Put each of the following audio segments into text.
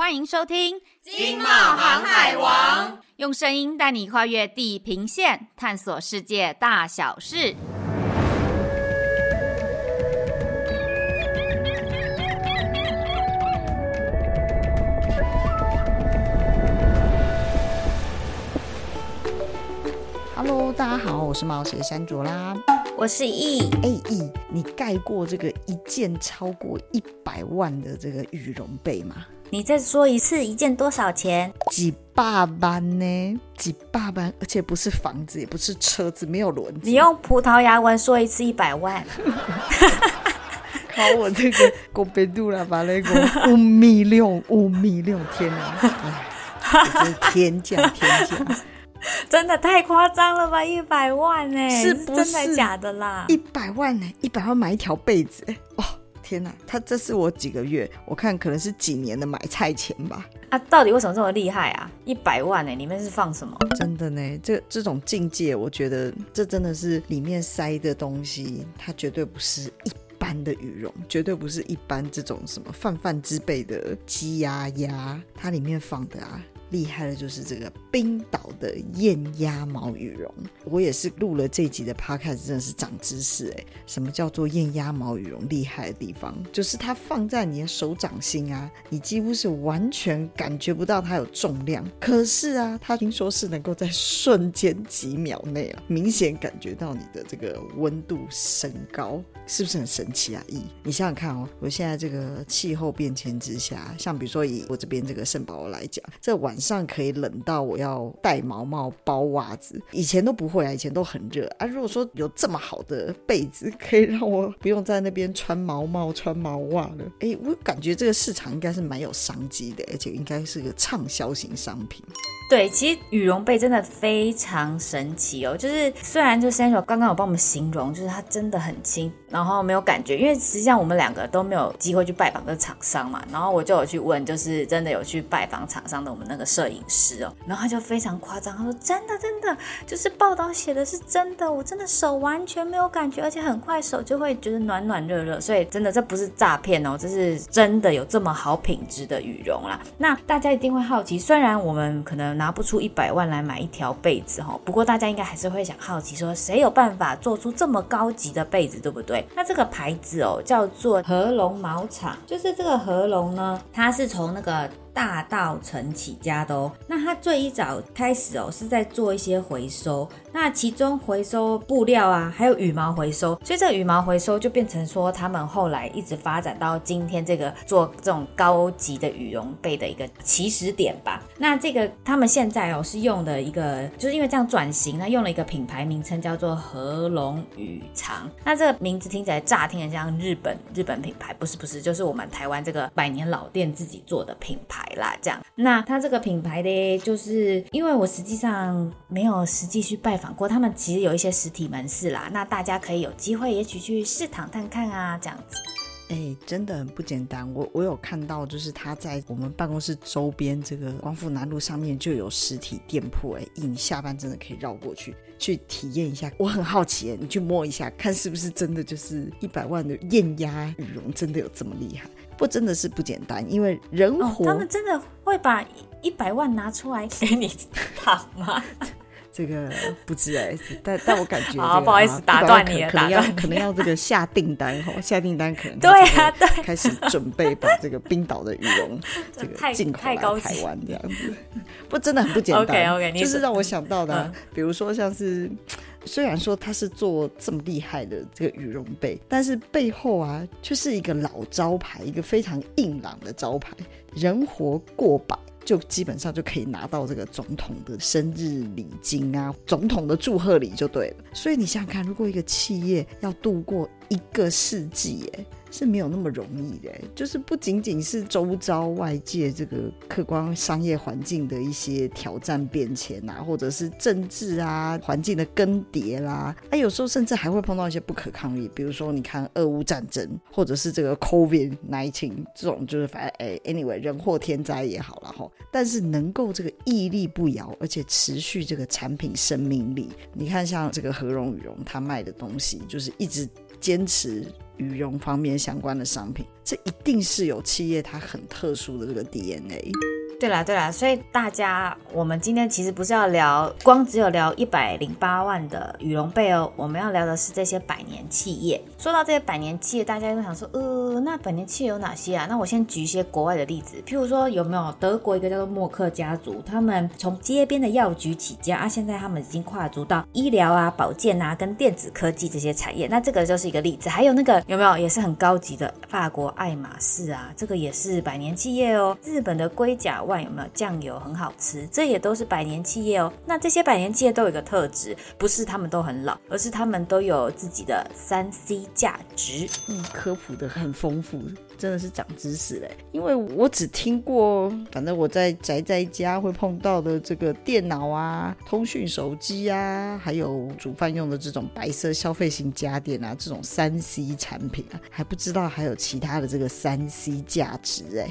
欢迎收听《金茂航海王》，用声音带你跨越地平线，探索世界大小事。Hello，大家好，我是冒险山卓啦，我是 E，哎 E，，你盖过这个一件超过一百万的这个羽绒被吗？你再说一次，一件多少钱？几百万呢？几百万，而且不是房子，也不是车子，没有轮子。你用葡萄牙文说一次一百万。考我这个过百度了，把那个五米六，五米六，天哪！这是天价，天价，真的太夸张了吧？一百万呢？是真的假的啦？一百万呢？一百万买一条被子？哦。天哪，他这是我几个月，我看可能是几年的买菜钱吧。啊，到底为什么这么厉害啊？一百万呢？里面是放什么？真的呢，这这种境界，我觉得这真的是里面塞的东西，它绝对不是一般的羽绒，绝对不是一般这种什么泛泛之辈的鸡呀鸭，它里面放的啊。厉害的就是这个冰岛的燕鸭毛羽绒，我也是录了这集的 podcast，真的是长知识哎！什么叫做燕鸭毛羽绒？厉害的地方就是它放在你的手掌心啊，你几乎是完全感觉不到它有重量，可是啊，它听说是能够在瞬间几秒内啊，明显感觉到你的这个温度升高，是不是很神奇啊？一，你想想看哦，我现在这个气候变迁之下，像比如说以我这边这个圣保罗来讲，这晚。上可以冷到我要戴毛毛包袜子，以前都不会啊，以前都很热啊。如果说有这么好的被子，可以让我不用在那边穿毛毛、穿毛袜了，哎，我感觉这个市场应该是蛮有商机的，而且应该是个畅销型商品。对，其实羽绒被真的非常神奇哦。就是虽然就 Sandra 刚刚有帮我们形容，就是它真的很轻，然后没有感觉，因为实际上我们两个都没有机会去拜访这个厂商嘛。然后我就有去问，就是真的有去拜访厂商的我们那个摄影师哦。然后他就非常夸张，他说真的真的，就是报道写的是真的，我真的手完全没有感觉，而且很快手就会觉得暖暖热热。所以真的这不是诈骗哦，这是真的有这么好品质的羽绒啦。那大家一定会好奇，虽然我们可能。拿不出一百万来买一条被子哈，不过大家应该还是会想好奇说，谁有办法做出这么高级的被子，对不对？那这个牌子哦，叫做合龙毛厂，就是这个合龙呢，它是从那个。大稻城起家的哦，那他最一早开始哦是在做一些回收，那其中回收布料啊，还有羽毛回收，所以这个羽毛回收就变成说他们后来一直发展到今天这个做这种高级的羽绒被的一个起始点吧。那这个他们现在哦是用的一个，就是因为这样转型，那用了一个品牌名称叫做禾龙羽长。那这个名字听起来乍听很像日本日本品牌，不是不是，就是我们台湾这个百年老店自己做的品牌。啦，这样，那它这个品牌的，就是因为我实际上没有实际去拜访过，他们其实有一些实体门市啦，那大家可以有机会，也许去试躺探看啊，这样子。哎、真的很不简单。我我有看到，就是他在我们办公室周边这个光复南路上面就有实体店铺。哎，你下班真的可以绕过去去体验一下。我很好奇，你去摸一下，看是不是真的就是一百万的燕鸭羽绒，真的有这么厉害？不，真的是不简单，因为人活，哦、他们真的会把一百万拿出来 给你躺吗？这个不知哎，但但我感觉、这个，好不好意思打断你了，可能要可能要这个下订单 哈，下订单可能对啊，对，开始准备把这个冰岛的羽绒这个进口来台湾这样子，不真的很不简单。OK OK，就是让我想到的、啊，嗯、比如说像是，虽然说他是做这么厉害的这个羽绒被，但是背后啊，却是一个老招牌，一个非常硬朗的招牌，人活过百。就基本上就可以拿到这个总统的生日礼金啊，总统的祝贺礼就对了。所以你想想看，如果一个企业要度过一个世纪，哎。是没有那么容易的，就是不仅仅是周遭外界这个客观商业环境的一些挑战变迁啊，或者是政治啊环境的更迭啦，啊，有时候甚至还会碰到一些不可抗力，比如说你看俄乌战争，或者是这个 COVID-19 这种，就是反正哎，anyway 人祸天灾也好了哈，但是能够这个屹立不摇，而且持续这个产品生命力，你看像这个禾龙羽绒，它卖的东西就是一直。坚持羽绒方面相关的商品，这一定是有企业它很特殊的这个 DNA。对啦对啦，所以大家，我们今天其实不是要聊光只有聊一百零八万的羽绒被哦，我们要聊的是这些百年企业。说到这些百年企业，大家都想说，呃，那百年企业有哪些啊？那我先举一些国外的例子，譬如说有没有德国一个叫做默克家族，他们从街边的药局起家啊，现在他们已经跨足到医疗啊、保健啊跟电子科技这些产业。那这个就是一个例子。还有那个有没有也是很高级的法国爱马仕啊，这个也是百年企业哦。日本的龟甲。有没有酱油很好吃？这也都是百年企业哦。那这些百年企业都有一个特质，不是他们都很老，而是他们都有自己的三 C 价值。嗯，科普的很丰富，真的是长知识嘞。因为我只听过，反正我在宅在家会碰到的这个电脑啊、通讯手机啊，还有煮饭用的这种白色消费型家电啊，这种三 C 产品啊，还不知道还有其他的这个三 C 价值哎。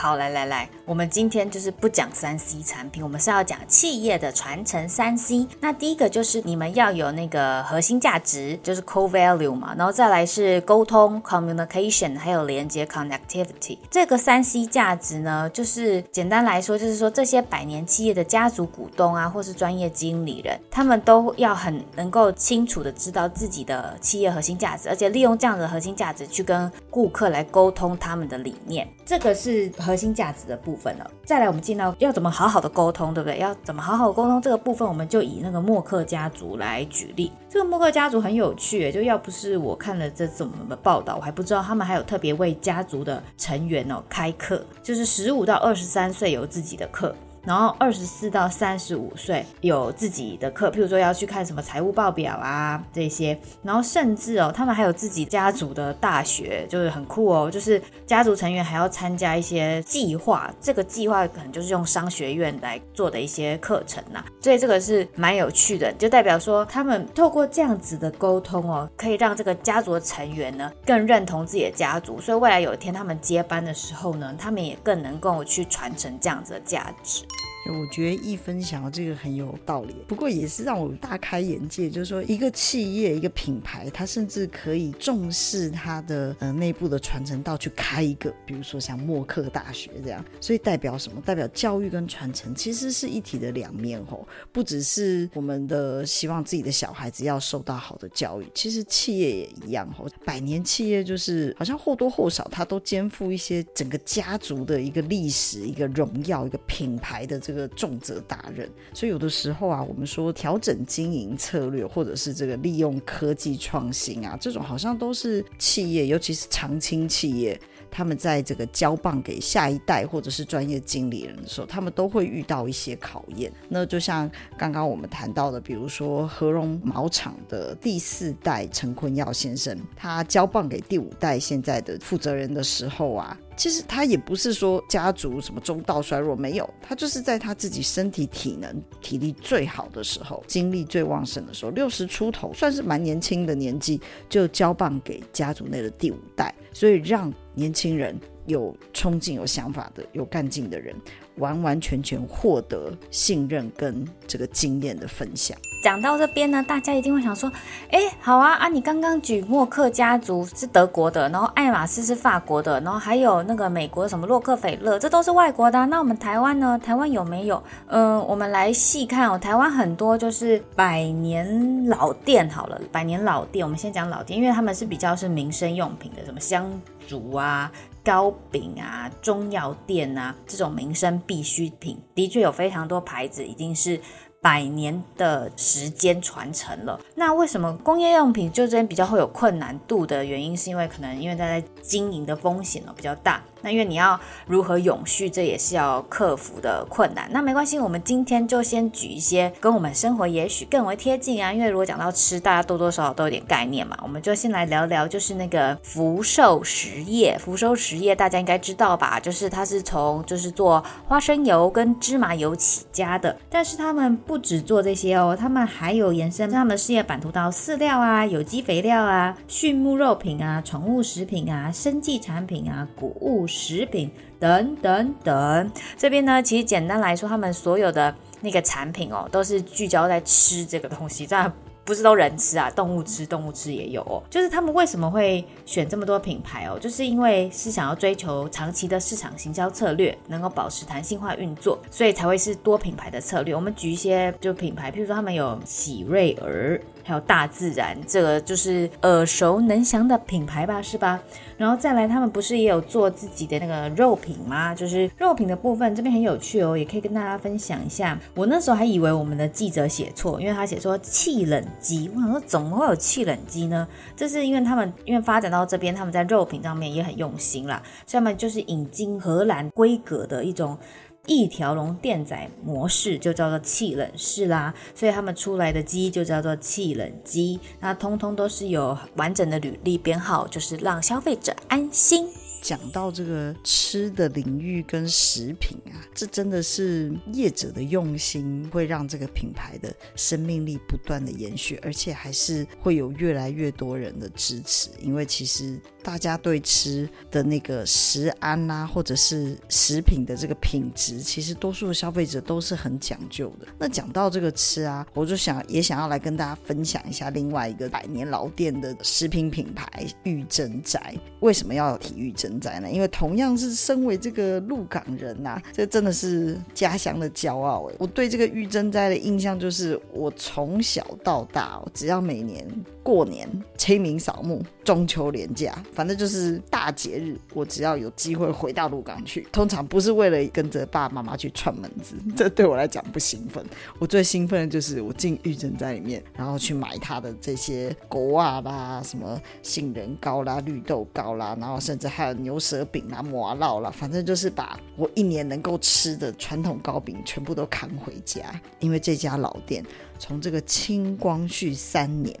好，来来来，我们今天就是不讲三 C 产品，我们是要讲企业的传承三 C。那第一个就是你们要有那个核心价值，就是 core value 嘛，然后再来是沟通 communication，还有连接 connectivity。这个三 C 价值呢，就是简单来说，就是说这些百年企业的家族股东啊，或是专业经理人，他们都要很能够清楚的知道自己的企业核心价值，而且利用这样的核心价值去跟顾客来沟通他们的理念。这个是。核心价值的部分了，再来我们进到要怎么好好的沟通，对不对？要怎么好好沟通这个部分，我们就以那个默克家族来举例。这个默克家族很有趣，就要不是我看了这怎么的报道，我还不知道他们还有特别为家族的成员哦开课，就是十五到二十三岁有自己的课。然后二十四到三十五岁有自己的课，譬如说要去看什么财务报表啊这些，然后甚至哦，他们还有自己家族的大学，就是很酷哦，就是家族成员还要参加一些计划，这个计划可能就是用商学院来做的一些课程呐，所以这个是蛮有趣的，就代表说他们透过这样子的沟通哦，可以让这个家族成员呢更认同自己的家族，所以未来有一天他们接班的时候呢，他们也更能够去传承这样子的价值。我觉得一分享这个很有道理，不过也是让我大开眼界。就是说，一个企业、一个品牌，它甚至可以重视它的呃内部的传承，到去开一个，比如说像默克大学这样。所以代表什么？代表教育跟传承其实是一体的两面吼。不只是我们的希望自己的小孩子要受到好的教育，其实企业也一样吼。百年企业就是好像或多或少，它都肩负一些整个家族的一个历史、一个荣耀、一个品牌的这个。的重责大任，所以有的时候啊，我们说调整经营策略，或者是这个利用科技创新啊，这种好像都是企业，尤其是长青企业，他们在这个交棒给下一代或者是专业经理人的时候，他们都会遇到一些考验。那就像刚刚我们谈到的，比如说和荣毛厂的第四代陈坤耀先生，他交棒给第五代现在的负责人的时候啊。其实他也不是说家族什么中道衰弱，没有，他就是在他自己身体体能体力最好的时候，精力最旺盛的时候，六十出头，算是蛮年轻的年纪，就交棒给家族内的第五代，所以让年轻人有冲劲、有想法的、有干劲的人，完完全全获得信任跟这个经验的分享。讲到这边呢，大家一定会想说，哎，好啊啊！你刚刚举默克家族是德国的，然后爱马仕是法国的，然后还有那个美国什么洛克菲勒，这都是外国的。那我们台湾呢？台湾有没有？嗯，我们来细看哦。台湾很多就是百年老店，好了，百年老店。我们先讲老店，因为他们是比较是民生用品的，什么香烛啊、糕饼啊、中药店啊这种民生必需品，的确有非常多牌子已经是。百年的时间传承了，那为什么工业用品就这边比较会有困难度的原因，是因为可能因为它在经营的风险呢比较大。那因为你要如何永续，这也是要克服的困难。那没关系，我们今天就先举一些跟我们生活也许更为贴近啊。因为如果讲到吃，大家多多少少都有点概念嘛。我们就先来聊聊，就是那个福寿实业。福寿实业大家应该知道吧？就是它是从就是做花生油跟芝麻油起家的。但是他们不止做这些哦，他们还有延伸他们的事业版图到饲料啊、有机肥料啊、畜牧肉品啊、宠物食品啊、生技产品啊、谷物。食品等等等，这边呢，其实简单来说，他们所有的那个产品哦，都是聚焦在吃这个东西，这样不是都人吃啊，动物吃，动物吃也有哦。就是他们为什么会选这么多品牌哦？就是因为是想要追求长期的市场行销策略，能够保持弹性化运作，所以才会是多品牌的策略。我们举一些就品牌，譬如说他们有喜瑞儿。还有大自然，这个就是耳熟能详的品牌吧，是吧？然后再来，他们不是也有做自己的那个肉品吗？就是肉品的部分，这边很有趣哦，也可以跟大家分享一下。我那时候还以为我们的记者写错，因为他写说气冷鸡，我想说怎么会有气冷鸡呢？这是因为他们因为发展到这边，他们在肉品上面也很用心啦，所以他们就是引进荷兰规格的一种。一条龙电宰模式就叫做气冷式啦，所以他们出来的鸡就叫做气冷鸡，那通通都是有完整的履历编号，就是让消费者安心。讲到这个吃的领域跟食品啊，这真的是业者的用心，会让这个品牌的生命力不断的延续，而且还是会有越来越多人的支持。因为其实大家对吃的那个食安啊，或者是食品的这个品质，其实多数的消费者都是很讲究的。那讲到这个吃啊，我就想也想要来跟大家分享一下另外一个百年老店的食品品牌玉珍斋。为什么要提玉珍？斋呢，因为同样是身为这个鹿港人呐、啊，这真的是家乡的骄傲哎！我对这个玉珍斋的印象就是，我从小到大，只要每年过年、清明扫墓、中秋连假，反正就是大节日，我只要有机会回到鹿港去，通常不是为了跟着爸爸妈妈去串门子，这对我来讲不兴奋。我最兴奋的就是我进玉珍在里面，然后去买他的这些果啊啦、什么杏仁糕啦、绿豆糕啦，然后甚至还有。牛舌饼啊，麻烙啦，反正就是把我一年能够吃的传统糕饼全部都扛回家。因为这家老店从这个清光绪三年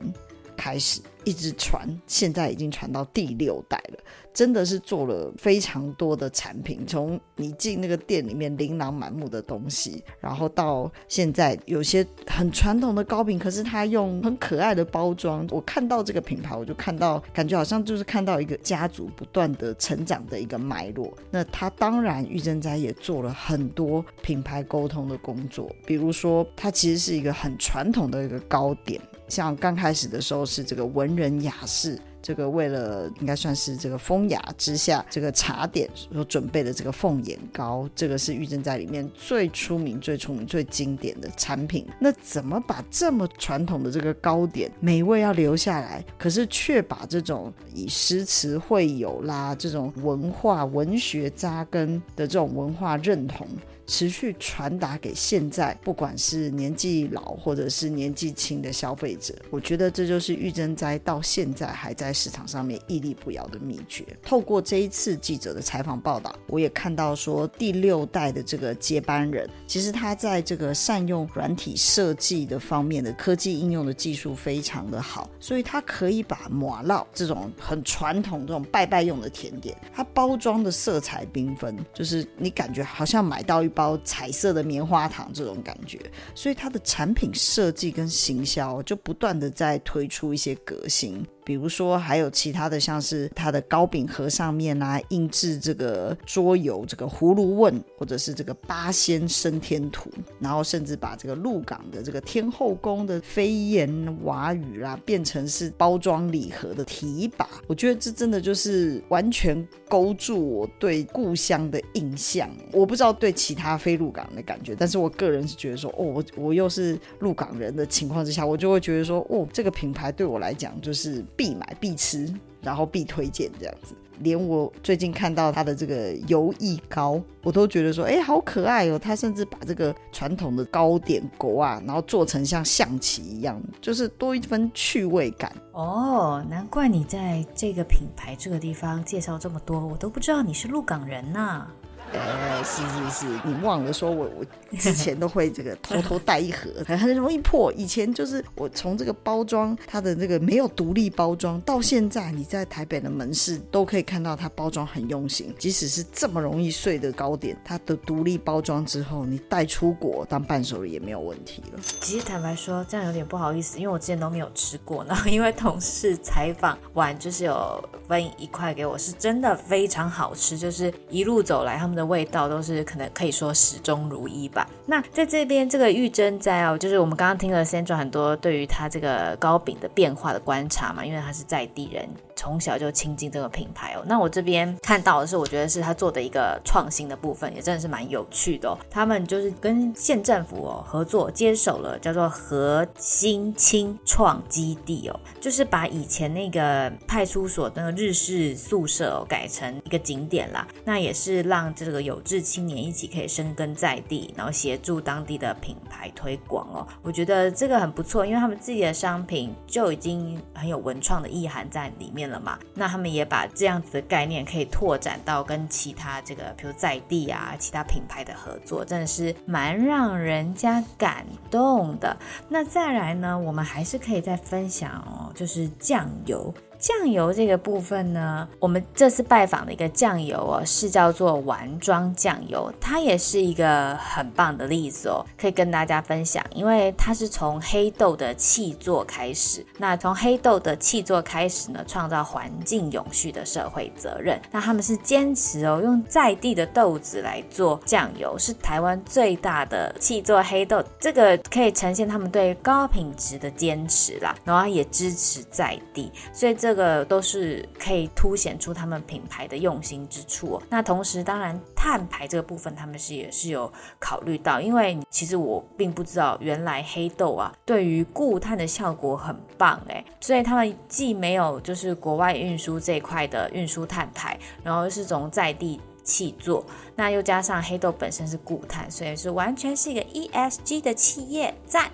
开始。一直传，现在已经传到第六代了，真的是做了非常多的产品。从你进那个店里面琳琅满目的东西，然后到现在有些很传统的糕饼，可是它用很可爱的包装。我看到这个品牌，我就看到感觉好像就是看到一个家族不断的成长的一个脉络。那它当然玉珍斋也做了很多品牌沟通的工作，比如说它其实是一个很传统的一个糕点。像刚开始的时候是这个文人雅士，这个为了应该算是这个风雅之下这个茶点所准备的这个凤眼糕，这个是玉珍斋里面最出名、最出名、最经典的产品。那怎么把这么传统的这个糕点美味要留下来，可是却把这种以诗词会友啦这种文化文学扎根的这种文化认同，持续传达给现在不管是年纪老或者是年纪轻的消费者，我觉得这就是玉珍斋到现在还在市场上面屹立不摇的秘诀。透过这一次记者的采访报道，我也看到说第六代的这个接班人，其实他在这个善用软体设计的方面的科技应用的技术非常的好，所以他可以把麻烙这种很传统这种拜拜用的甜点，它包装的色彩缤纷，就是你感觉好像买到一。包彩色的棉花糖这种感觉，所以它的产品设计跟行销就不断的在推出一些革新。比如说，还有其他的，像是它的糕饼盒上面啊，印制这个桌游这个葫芦问，或者是这个八仙升天图，然后甚至把这个鹿港的这个天后宫的飞檐瓦宇啦，变成是包装礼盒的提把。我觉得这真的就是完全勾住我对故乡的印象。我不知道对其他非鹿港的感觉，但是我个人是觉得说，哦，我我又是鹿港人的情况之下，我就会觉得说，哦，这个品牌对我来讲就是。必买必吃，然后必推荐这样子。连我最近看到它的这个油意糕，我都觉得说，哎，好可爱哦！它甚至把这个传统的糕点果啊，然后做成像象棋一样，就是多一分趣味感。哦，难怪你在这个品牌这个地方介绍这么多，我都不知道你是鹿港人呐、哎，是是是，你忘了说我我之前都会这个偷偷带一盒，很很容易破。以前就是我从这个包装它的那个没有独立包装，到现在你在台北的门市都可以看到它包装很用心。即使是这么容易碎的糕点，它的独立包装之后，你带出国当伴手礼也没有问题了。其实坦白说，这样有点不好意思，因为我之前都没有吃过然后。因为同事采访完就是有分一块给我，是真的非常好吃，就是一路走来他们。的味道都是可能可以说始终如一吧。那在这边这个玉珍斋哦，就是我们刚刚听了 Sandra 很多对于他这个糕饼的变化的观察嘛，因为他是在地人。从小就亲近这个品牌哦，那我这边看到的是，我觉得是他做的一个创新的部分，也真的是蛮有趣的哦。他们就是跟县政府哦合作，接手了叫做和新青创基地哦，就是把以前那个派出所那个日式宿舍哦改成一个景点啦。那也是让这个有志青年一起可以生根在地，然后协助当地的品牌推广哦。我觉得这个很不错，因为他们自己的商品就已经很有文创的意涵在里面了嘛，那他们也把这样子的概念可以拓展到跟其他这个，比如在地啊，其他品牌的合作，真的是蛮让人家感动的。那再来呢，我们还是可以再分享哦，就是酱油。酱油这个部分呢，我们这次拜访的一个酱油哦，是叫做丸庄酱油，它也是一个很棒的例子哦，可以跟大家分享。因为它是从黑豆的气作开始，那从黑豆的气作开始呢，创造环境永续的社会责任。那他们是坚持哦，用在地的豆子来做酱油，是台湾最大的气作黑豆，这个可以呈现他们对高品质的坚持啦，然后也支持在地，所以这。这个都是可以凸显出他们品牌的用心之处哦。那同时，当然碳排这个部分，他们是也是有考虑到，因为其实我并不知道，原来黑豆啊对于固碳的效果很棒哎，所以他们既没有就是国外运输这一块的运输碳排，然后是从在地契作，那又加上黑豆本身是固碳，所以是完全是一个 ESG 的企业，赞。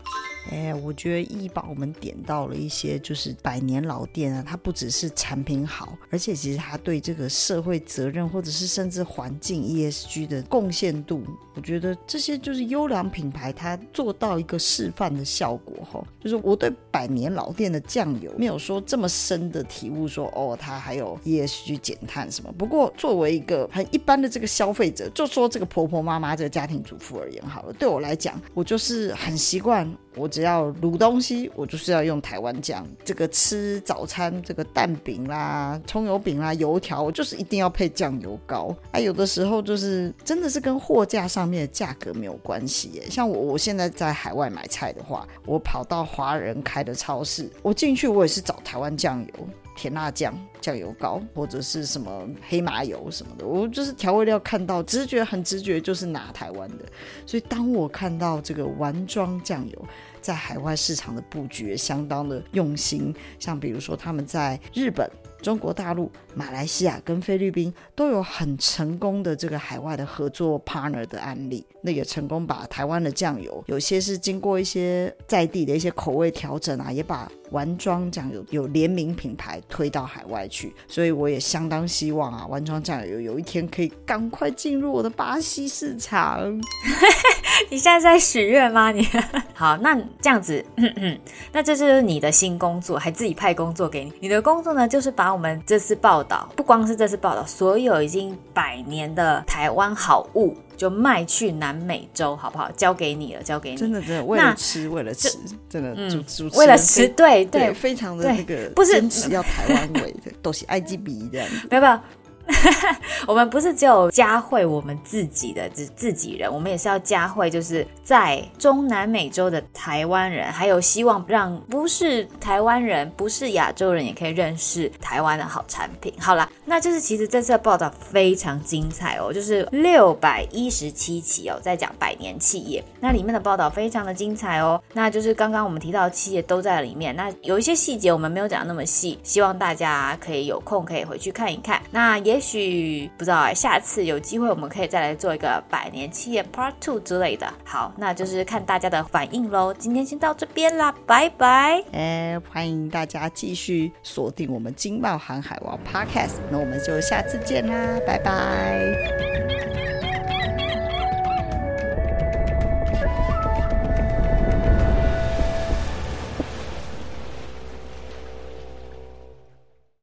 哎，我觉得一把我们点到了一些，就是百年老店啊，它不只是产品好，而且其实它对这个社会责任，或者是甚至环境 ESG 的贡献度，我觉得这些就是优良品牌它做到一个示范的效果哈。就是我对百年老店的酱油没有说这么深的体悟，说哦，它还有 ESG 减碳什么。不过作为一个很一般的这个消费者，就说这个婆婆妈妈这个家庭主妇而言好了，对我来讲，我就是很习惯。我只要卤东西，我就是要用台湾酱。这个吃早餐，这个蛋饼啦、葱油饼啦、油条，我就是一定要配酱油膏。啊，有的时候就是真的是跟货架上面的价格没有关系耶。像我，我现在在海外买菜的话，我跑到华人开的超市，我进去我也是找台湾酱油。甜辣酱、酱油膏或者是什么黑麻油什么的，我就是调味料看到直觉很直觉就是拿台湾的，所以当我看到这个丸庄酱油在海外市场的布局相当的用心，像比如说他们在日本。中国大陆、马来西亚跟菲律宾都有很成功的这个海外的合作 partner 的案例，那也成功把台湾的酱油，有些是经过一些在地的一些口味调整啊，也把丸庄酱油有联名品牌推到海外去。所以我也相当希望啊，丸庄酱油有一天可以赶快进入我的巴西市场。你现在在许愿吗？你 好，那这样子，那这就是你的新工作，还自己派工作给你。你的工作呢，就是把我们这次报道，不光是这次报道，所有已经百年的台湾好物，就卖去南美洲，好不好？交给你了，交给你。真的，真的，为了吃，为了吃，真的，主主持为了吃，对对，非常的那个，不是只要台湾味的，都是埃及比这样子，没 有没有。我们不是只有嘉惠我们自己的自自己人，我们也是要嘉惠，就是在中南美洲的台湾人，还有希望让不是台湾人、不是亚洲人也可以认识台湾的好产品。好了，那就是其实这次的报道非常精彩哦，就是六百一十七期哦，在讲百年企业，那里面的报道非常的精彩哦。那就是刚刚我们提到的企业都在里面，那有一些细节我们没有讲那么细，希望大家可以有空可以回去看一看。那也。也许不知道，下次有机会我们可以再来做一个百年企业 Part Two 之类的。好，那就是看大家的反应喽。今天先到这边啦，拜拜。哎，欢迎大家继续锁定我们金茂航海王 Podcast，那我们就下次见啦，拜拜。